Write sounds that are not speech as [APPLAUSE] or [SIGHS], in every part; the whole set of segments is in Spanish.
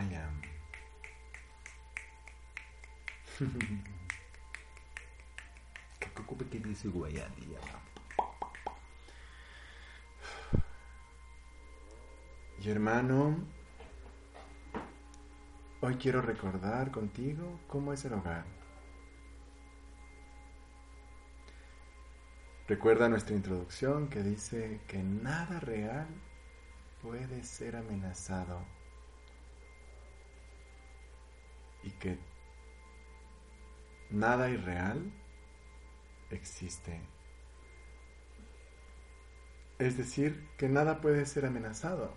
I am. ¿Qué dice Guayani? Y hermano, hoy quiero recordar contigo cómo es el hogar. Recuerda nuestra introducción que dice que nada real puede ser amenazado y que nada irreal existe. Es decir, que nada puede ser amenazado.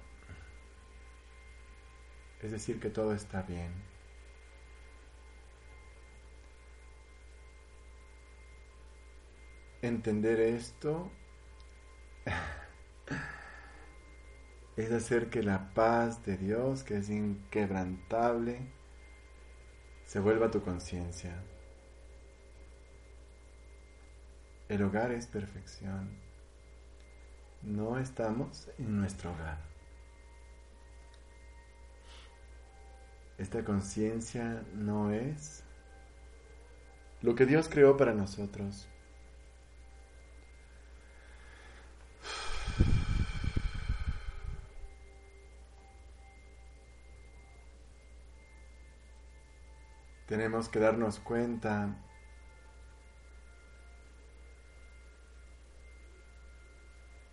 Es decir, que todo está bien. Entender esto [LAUGHS] es hacer que la paz de Dios, que es inquebrantable, se vuelva tu conciencia. El hogar es perfección. No estamos en nuestro hogar. Esta conciencia no es lo que Dios creó para nosotros. Tenemos que darnos cuenta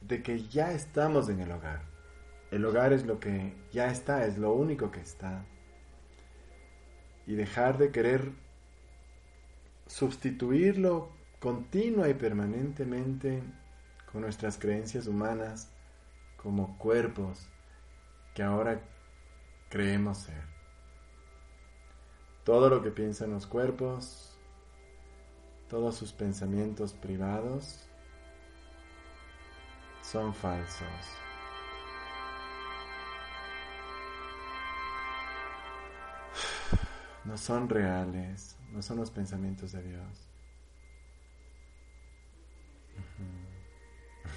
de que ya estamos en el hogar. El hogar es lo que ya está, es lo único que está. Y dejar de querer sustituirlo continua y permanentemente con nuestras creencias humanas como cuerpos que ahora creemos ser. Todo lo que piensan los cuerpos, todos sus pensamientos privados, son falsos. [SIGHS] No son reales, no son los pensamientos de Dios.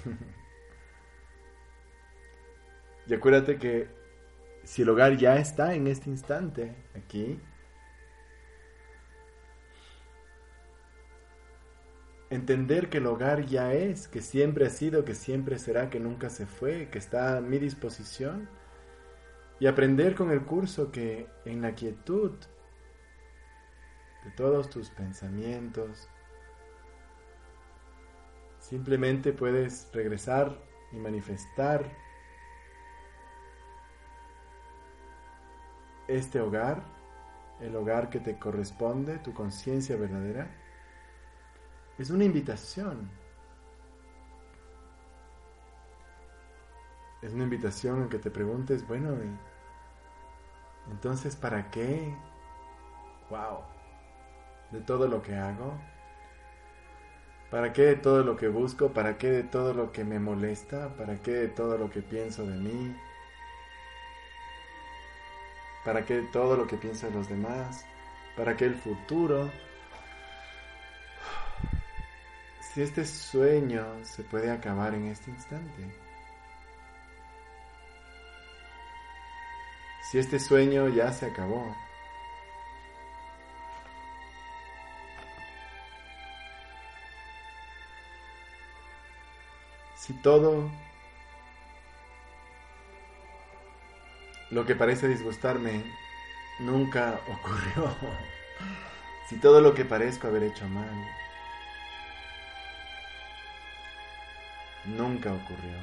[LAUGHS] y acuérdate que si el hogar ya está en este instante, aquí, entender que el hogar ya es, que siempre ha sido, que siempre será, que nunca se fue, que está a mi disposición, y aprender con el curso que en la quietud de todos tus pensamientos, simplemente puedes regresar y manifestar este hogar, el hogar que te corresponde, tu conciencia verdadera, es una invitación. Es una invitación en que te preguntes, bueno, entonces, ¿para qué? Wow. De todo lo que hago. ¿Para qué de todo lo que busco? ¿Para qué de todo lo que me molesta? ¿Para qué de todo lo que pienso de mí? ¿Para qué de todo lo que piensan los demás? ¿Para qué el futuro? Si este sueño se puede acabar en este instante. Si este sueño ya se acabó. Si todo lo que parece disgustarme nunca ocurrió. [LAUGHS] si todo lo que parezco haber hecho mal nunca ocurrió.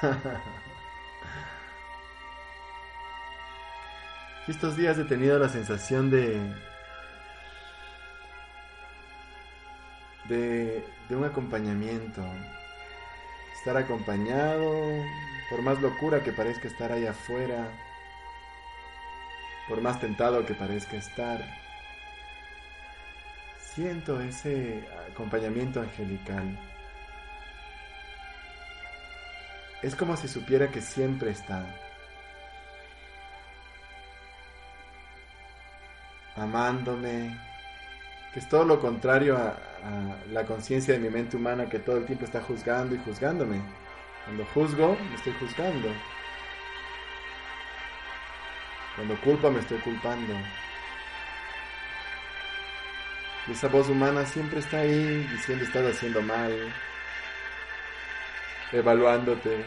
[LAUGHS] Estos días he tenido la sensación de, de, un acompañamiento, estar acompañado, por más locura que parezca estar ahí afuera, por más tentado que parezca estar, siento ese acompañamiento angelical. Es como si supiera que siempre está. Amándome, que es todo lo contrario a, la conciencia de mi mente humana que todo el tiempo está juzgando y juzgándome. Cuando juzgo, me estoy juzgando. Cuando culpo, me estoy culpando. Y esa voz humana siempre está ahí diciendo estás haciendo mal, evaluándote,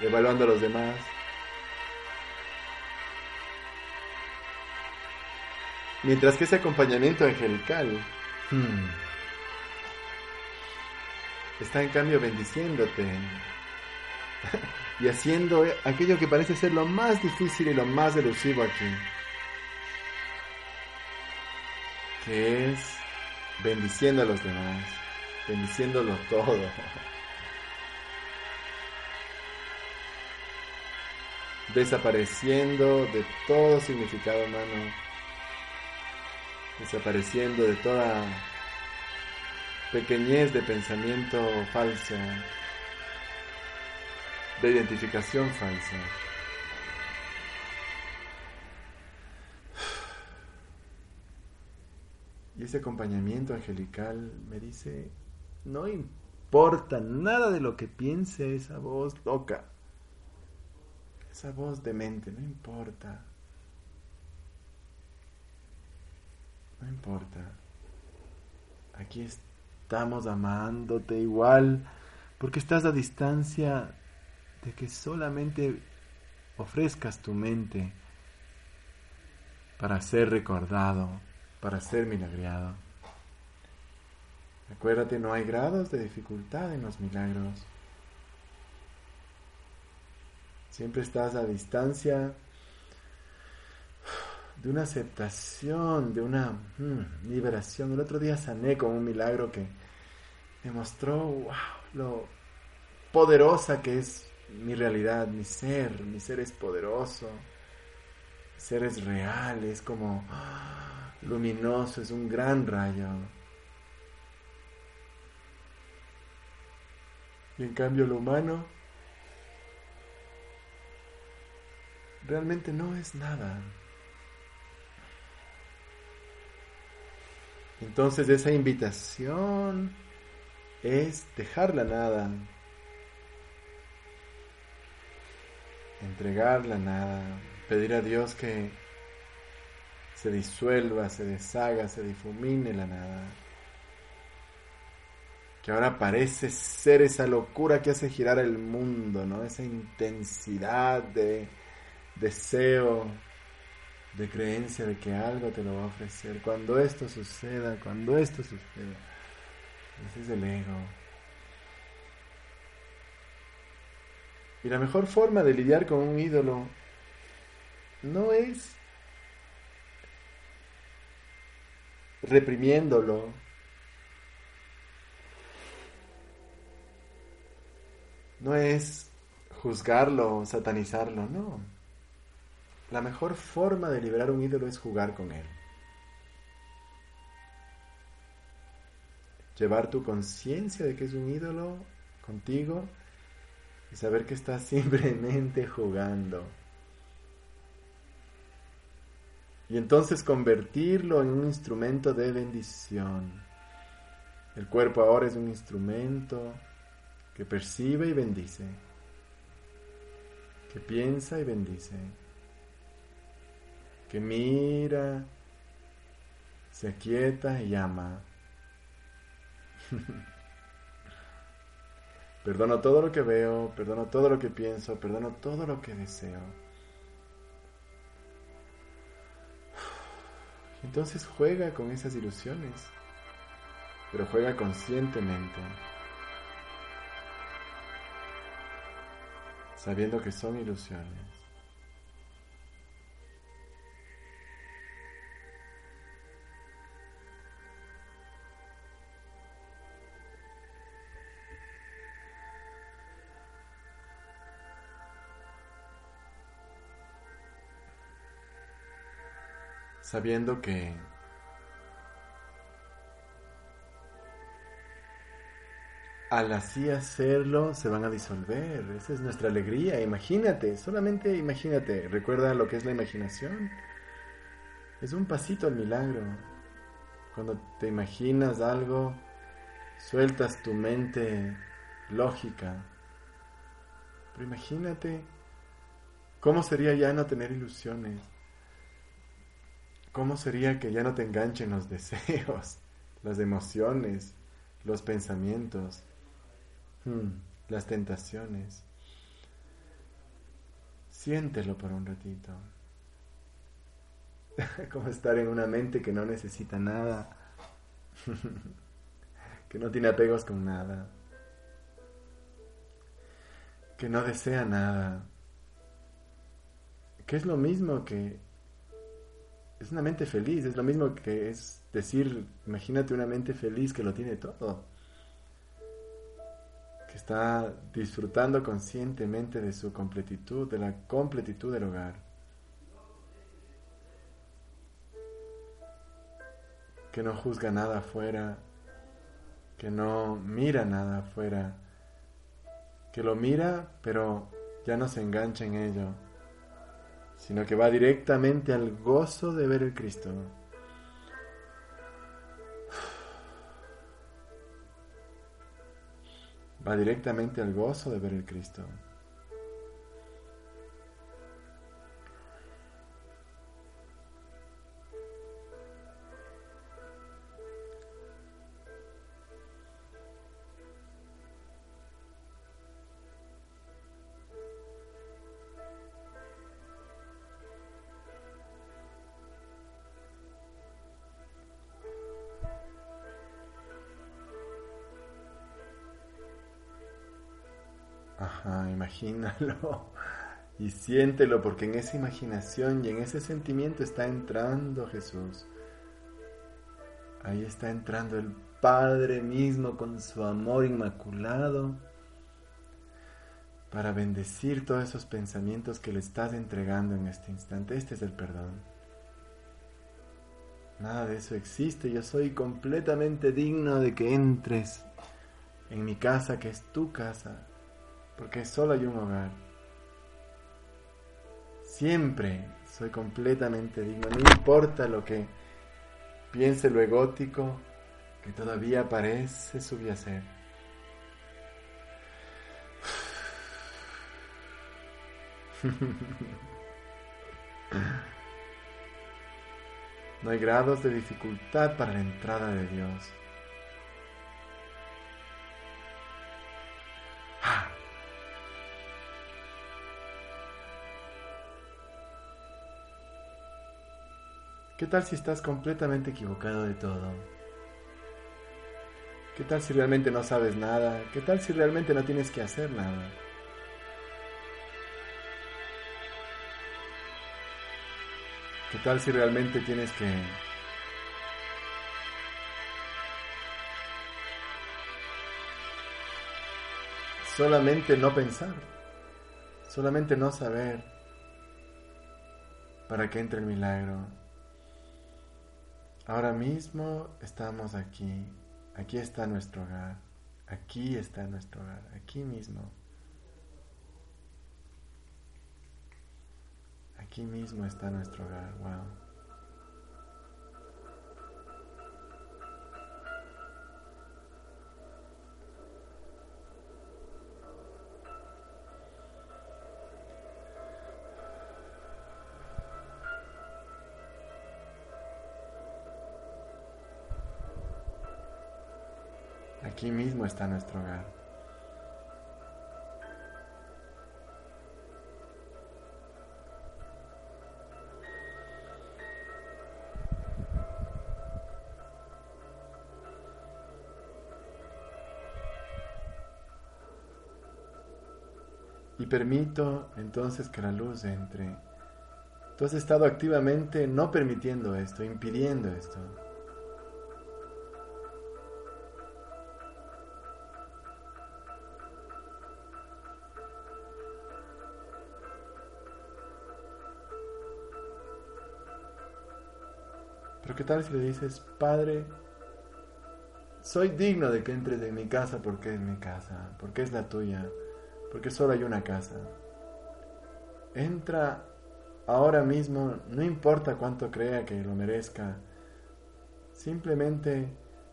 evaluando a los demás. Mientras que ese acompañamiento angelical hmm, está en cambio bendiciéndote [LAUGHS] y haciendo aquello que parece ser lo más difícil y lo más elusivo aquí, que es bendiciendo a los demás, bendiciéndolo todo. [LAUGHS] desapareciendo de todo significado humano, desapareciendo de toda pequeñez de pensamiento falso, de identificación falsa. Y ese acompañamiento angelical me dice, no importa nada de lo que piense esa voz loca esa voz de mente, no importa. No importa. Aquí estamos amándote igual, porque estás a distancia de que solamente ofrezcas tu mente para ser recordado, para ser milagreado. Acuérdate, no hay grados de dificultad en los milagros. Siempre estás a distancia de una aceptación, de una mm, liberación. El otro día sané con un milagro que demostró wow, lo poderosa que es mi realidad, mi ser. Mi ser es poderoso. Mi ser como ah, luminoso, es un gran rayo. Y en cambio lo humano realmente no es nada. Entonces esa invitación es dejar la nada, entregar la nada, pedir a Dios que se disuelva, se deshaga, se difumine la nada. Que ahora parece ser esa locura que hace girar el mundo, ¿no? Esa intensidad de deseo, de creencia de que algo te lo va a ofrecer. Cuando esto suceda, cuando esto suceda, ese es el ego. Y la mejor forma de lidiar con un ídolo no es reprimiéndolo, no es juzgarlo, satanizarlo, no. La mejor forma de liberar un ídolo es jugar con él. Llevar tu conciencia de que es un ídolo contigo y saber que estás simplemente jugando. Y entonces convertirlo en un instrumento de bendición. El cuerpo ahora es un instrumento que percibe y bendice, que piensa y bendice que mira, se aquieta y ama. [LAUGHS] perdono todo lo que veo, perdono todo lo que pienso, perdono todo lo que deseo. [SIGHS] Entonces juega con esas ilusiones, pero juega conscientemente, sabiendo que son ilusiones. Sabiendo que al así hacerlo se van a disolver. Esa es nuestra alegría. Imagínate, solamente imagínate. Recuerda lo que es la imaginación. Es un pasito al milagro. Cuando te imaginas algo, sueltas tu mente lógica. Pero imagínate cómo sería ya no tener ilusiones. ¿Cómo sería que ya no te enganchen los [LAUGHS] deseos, las emociones, los pensamientos, hmm, las tentaciones? Siéntelo por un ratito. [LAUGHS] Como estar en una mente que no necesita nada, [LAUGHS] que no tiene apegos con nada, que no desea nada, que es lo mismo que es una mente feliz, es lo mismo que es decir, imagínate una mente feliz que lo tiene todo, que está disfrutando conscientemente de su completitud, de la completitud del hogar. Que no juzga nada afuera, que no mira nada afuera, que lo mira pero ya no se engancha en ello sino que va directamente al gozo de ver el Cristo. Va directamente al gozo de ver el Cristo. Imagínalo y siéntelo porque en esa imaginación y en ese sentimiento está entrando Jesús. Ahí está entrando el Padre mismo con su amor inmaculado para bendecir todos esos pensamientos que le estás entregando en este instante. Este es el perdón. Nada de eso existe. Yo soy completamente digno de que entres en mi casa, que es tu casa porque solo hay un hogar. Siempre soy completamente digno, no importa lo que piense lo egótico que todavía parece subyacer. [LAUGHS] No hay grados de dificultad para la entrada de Dios. ¿Qué tal si estás completamente equivocado de todo? ¿Qué tal si realmente no sabes nada? ¿Qué tal si realmente no tienes que hacer nada? ¿Qué tal si realmente tienes que solamente no pensar, solamente no saber para que entre el milagro? Ahora mismo estamos aquí, aquí está nuestro hogar, aquí está nuestro hogar, aquí mismo. Aquí mismo está nuestro hogar, wow. Aquí mismo está nuestro hogar. Y permito entonces que la luz entre. Tú has estado activamente no permitiendo esto, impidiendo esto. ¿Qué tal si le dices, Padre, soy digno de que entres en mi casa porque es mi casa, porque es la tuya, porque solo hay una casa? Entra ahora mismo, no importa cuánto crea que lo merezca, simplemente,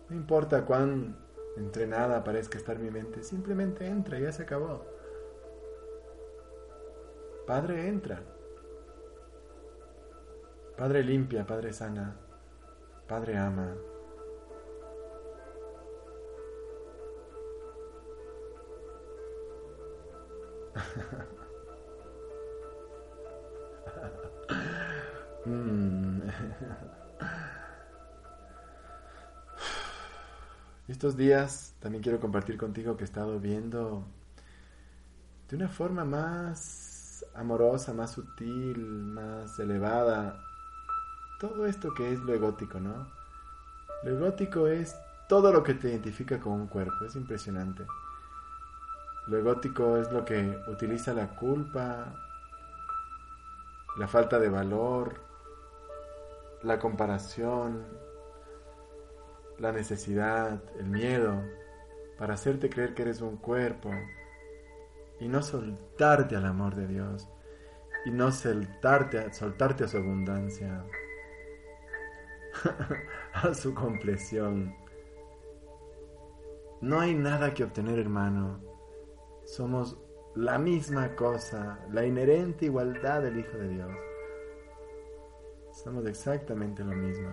no importa cuán entrenada parezca estar mi mente, simplemente entra, ya se acabó. Padre, entra. Padre limpia, Padre sana. Padre ama. Mm. Estos días también quiero compartir contigo que he estado viendo de una forma más amorosa, más sutil, más elevada, todo esto que es lo egótico, ¿no? Lo egótico es todo lo que te identifica con un cuerpo, es impresionante. Lo egótico es lo que utiliza la culpa, la falta de valor, la comparación, la necesidad, el miedo, para hacerte creer que eres un cuerpo y no soltarte al amor de Dios y no soltarte, soltarte a su abundancia. [LAUGHS] a su compleción. No hay nada que obtener, hermano. Somos la misma cosa, la inherente igualdad del Hijo de Dios. Somos exactamente lo mismo.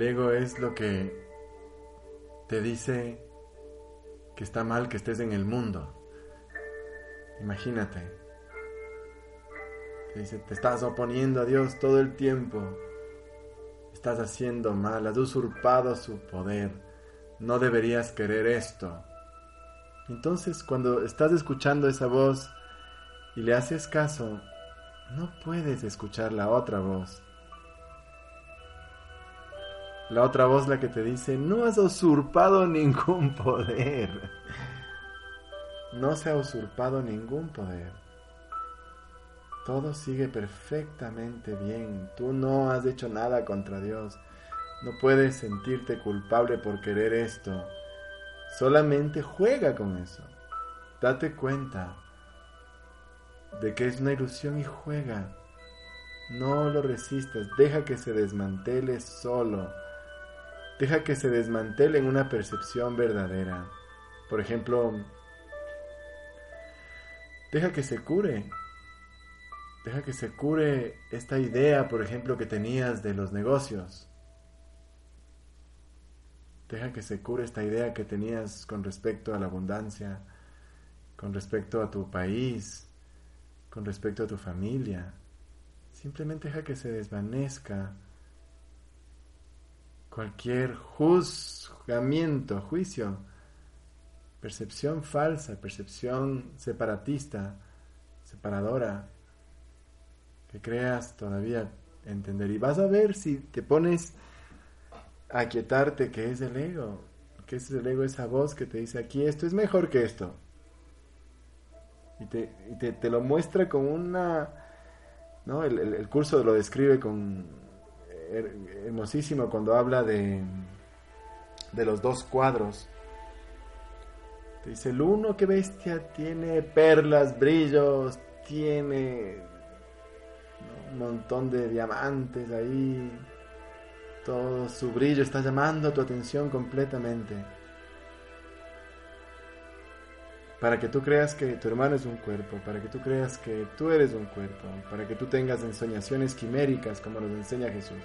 El ego es lo que te dice que está mal que estés en el mundo. Imagínate. Te dice, te estás oponiendo a Dios todo el tiempo. Estás haciendo mal, has usurpado su poder. No deberías querer esto. Entonces cuando estás escuchando esa voz y le haces caso, no puedes escuchar la otra voz la otra voz la que te dice, no has usurpado ningún poder. No se ha usurpado ningún poder. Todo sigue perfectamente bien. Tú no has hecho nada contra Dios. No puedes sentirte culpable por querer esto. Solamente juega con eso. Date cuenta de que es una ilusión y juega. No lo resistas. Deja que se desmantele solo. Deja que se desmantele en una percepción verdadera. Por ejemplo, deja que se cure. Deja que se cure esta idea, por ejemplo, que tenías de los negocios. Deja que se cure esta idea que tenías con respecto a la abundancia, con respecto a tu país, con respecto a tu familia. Simplemente deja que se desvanezca cualquier juzgamiento, juicio, percepción falsa, percepción separatista, separadora, que creas todavía entender. Y vas a ver si te pones a quietarte que es el ego, que es el ego, esa voz que te dice aquí esto es mejor que esto. Y te, te, lo muestra con una... ¿no? el curso lo describe con hermosísimo cuando habla de, de los dos cuadros. dice, el uno que bestia tiene perlas, brillos, tiene montón de diamantes ahí, todo su brillo está llamando tu atención completamente. Para que tú creas que tu hermano es un cuerpo, para que tú creas que tú eres un cuerpo, para que tú tengas ensoñaciones quiméricas como nos enseña Jesús.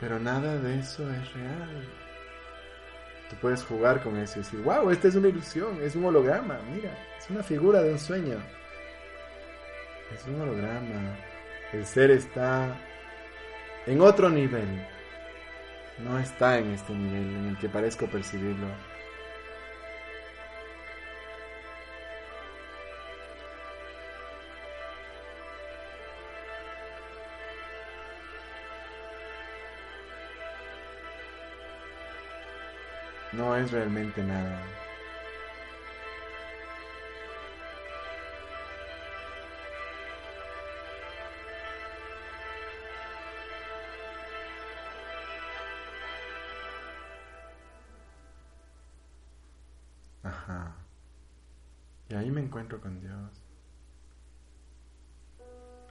Pero nada de eso es real. Tú puedes jugar con eso y decir, wow, esta es una ilusión, es un holograma, mira, es una figura de un sueño. Es un holograma. El ser está en otro nivel. No está en este nivel en el que parezco percibirlo. No es realmente nada. Ajá. Y ahí me encuentro con Dios.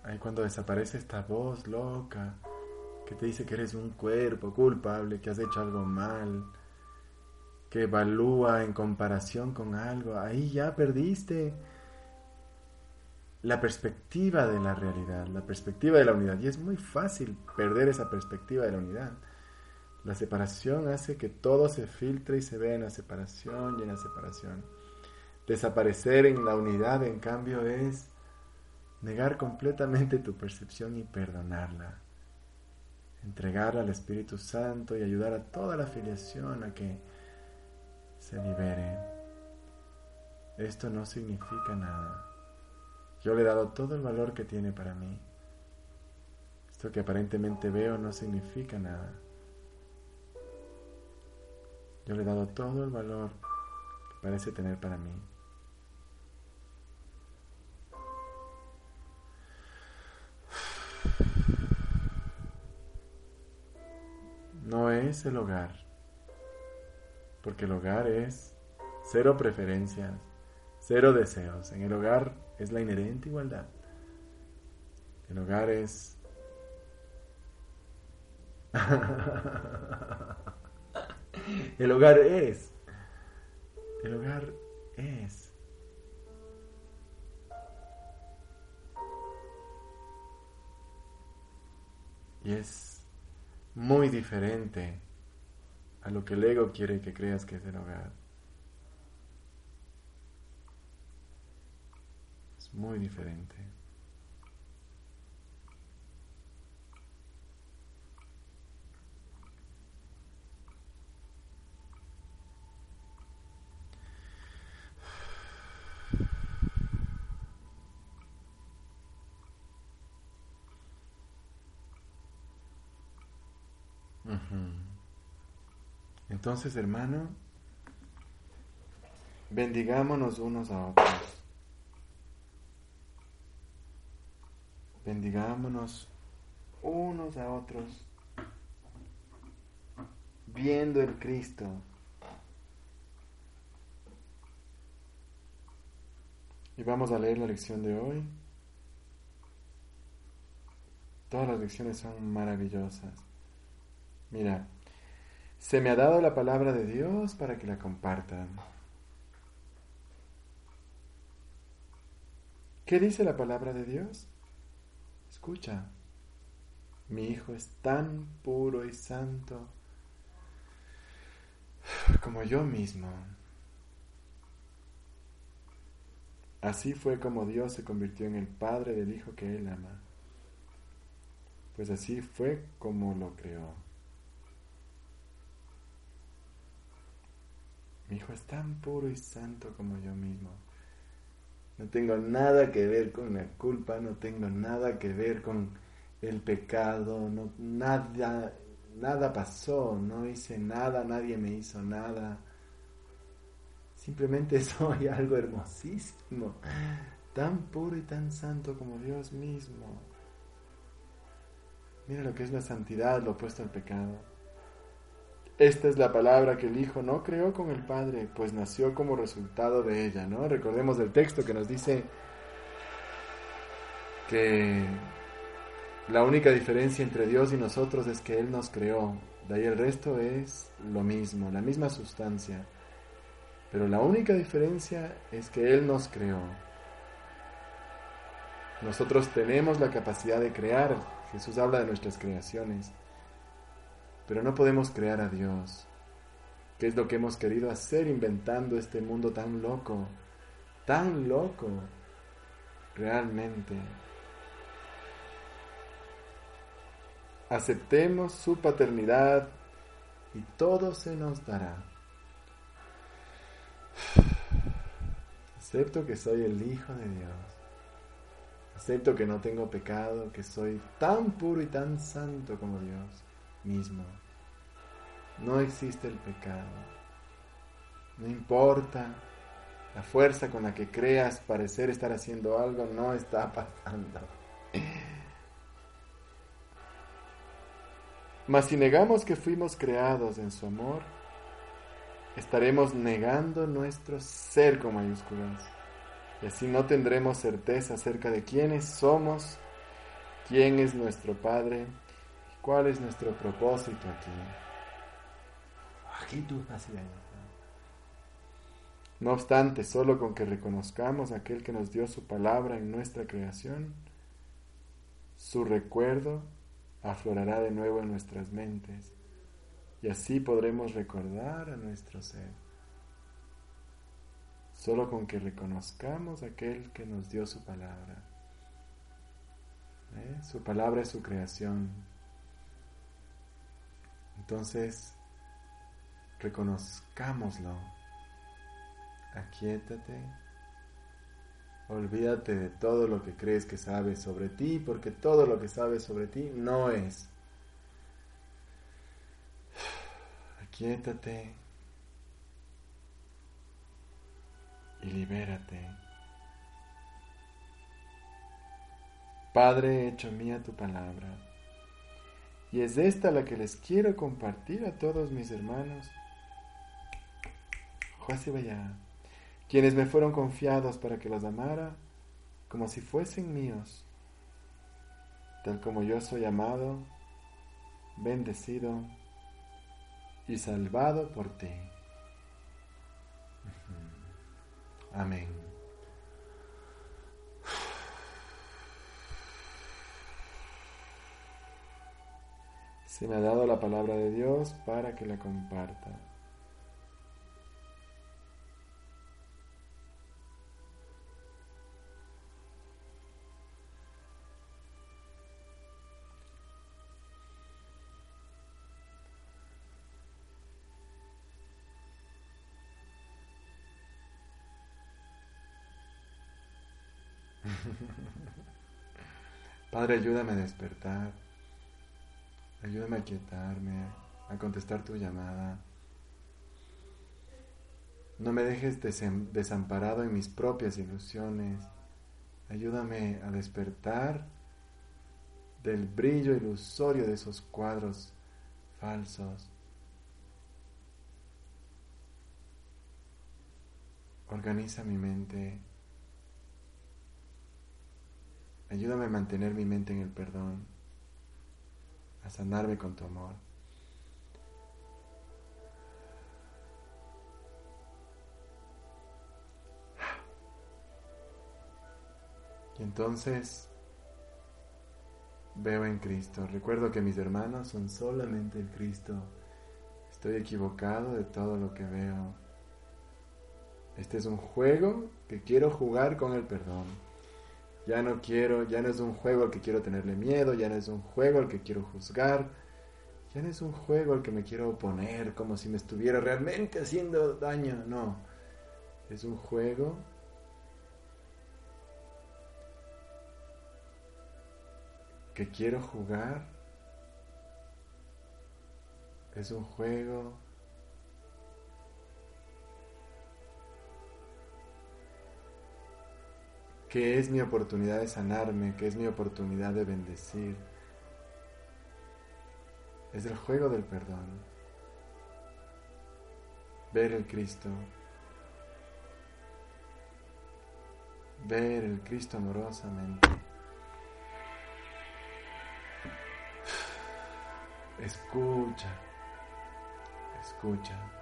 Ahí cuando desaparece esta voz loca que te dice que eres un cuerpo culpable, que has hecho algo mal, que evalúa en comparación con algo, ahí ya perdiste la perspectiva de la realidad, la perspectiva de la unidad. Y es muy fácil perder esa perspectiva de la unidad. La separación hace que todo se filtre y se vea en la separación y en la separación. Desaparecer en la unidad, en cambio, es negar completamente tu percepción y perdonarla. Entregarla al Espíritu Santo y ayudar a toda la filiación a que se libere. Esto no significa nada. Yo le he dado todo el valor que tiene para mí. Esto que aparentemente veo no significa nada. Yo le he dado todo el valor que parece tener para mí. No es el hogar porque el hogar es cero preferencias, cero deseos. En el hogar es la inherente igualdad. El hogar es... [LAUGHS] el hogar es... El hogar es... Y es muy diferente a lo que el ego quiere que creas que es el hogar. Es muy diferente. Entonces, hermano, bendigámonos unos a otros. Bendigámonos unos a otros, viendo el Cristo. Y vamos a leer la lección de hoy. Todas las lecciones son maravillosas. Mira, se me ha dado la palabra de Dios para que la compartan. ¿Qué dice la palabra de Dios? Escucha, mi hijo es tan puro y santo como yo mismo. Así fue como Dios se convirtió en el Padre del Hijo que Él ama. Pues así fue como lo creó. Mi hijo es tan puro y santo como yo mismo. No tengo nada que ver con la culpa, no tengo nada que ver con el pecado, nada, nada pasó, no hice nada, nadie me hizo nada. Simplemente [LAUGHS] soy algo hermosísimo, tan puro y tan santo como Dios mismo. Mira lo que es la santidad, lo opuesto al pecado. Esta es la palabra que el Hijo no creó con el Padre, pues nació como resultado de ella, ¿no? Recordemos el texto que nos dice, que la única diferencia entre Dios y nosotros es que Él nos creó, de ahí el resto es lo mismo, la misma sustancia, pero la única diferencia es que Él nos creó. Nosotros tenemos la capacidad de crear, Jesús habla de nuestras creaciones, pero no podemos crear a Dios, que es lo que hemos querido hacer inventando este mundo tan loco, tan loco, realmente. Aceptemos su paternidad y todo se nos dará. Acepto que soy el Hijo de Dios. Acepto que no tengo pecado, que soy tan puro y tan santo como Dios mismo. No existe el pecado. No importa la fuerza con la que creas parecer estar haciendo algo, no está pasando. Mas si negamos que fuimos creados en su amor, estaremos negando nuestro ser con mayúsculas. Y así no tendremos certeza acerca de quiénes somos, quién es nuestro Padre cuál es nuestro propósito aquí. No obstante, solo con que reconozcamos a aquel que nos dio su palabra en nuestra creación, su recuerdo aflorará de nuevo en nuestras mentes y así podremos recordar a nuestro ser. Solo con que reconozcamos a aquel que nos dio su palabra. ¿Eh? Su palabra es su creación. Entonces, reconozcámoslo. Aquietate. Olvídate de todo lo que crees que sabes sobre ti, porque todo lo que sabes sobre ti no es. Aquietate y libérate. Padre, hecho mía tu palabra, y es esta la que les quiero compartir a todos mis hermanos. vaya quienes me fueron confiados para que los amara como si fuesen míos, tal como yo soy amado, bendecido y salvado por ti. Amén. Se me ha dado la palabra de Dios para que la comparta. [LAUGHS] Padre, ayúdame a despertar. Ayúdame a quietarme, a contestar tu llamada. No me dejes desamparado en mis propias ilusiones. Ayúdame a despertar del brillo ilusorio de esos cuadros falsos. Organiza mi mente Ayúdame a mantener mi mente en el perdón, a sanarme con tu amor. Y entonces veo en Cristo. Recuerdo que mis hermanos son solamente el Cristo. Estoy equivocado de todo lo que veo. Este es un juego que quiero jugar con el perdón. Ya no quiero, ya no es un juego al que quiero tenerle miedo, ya no es un juego al que quiero juzgar, ya no es un juego al que me quiero oponer como si me estuviera realmente haciendo daño, no. Es un juego que quiero jugar. Es un juego que es mi oportunidad de sanarme, que es mi oportunidad de bendecir. Es el juego del perdón. Ver el Cristo. Ver el Cristo amorosamente. Escucha. Escucha.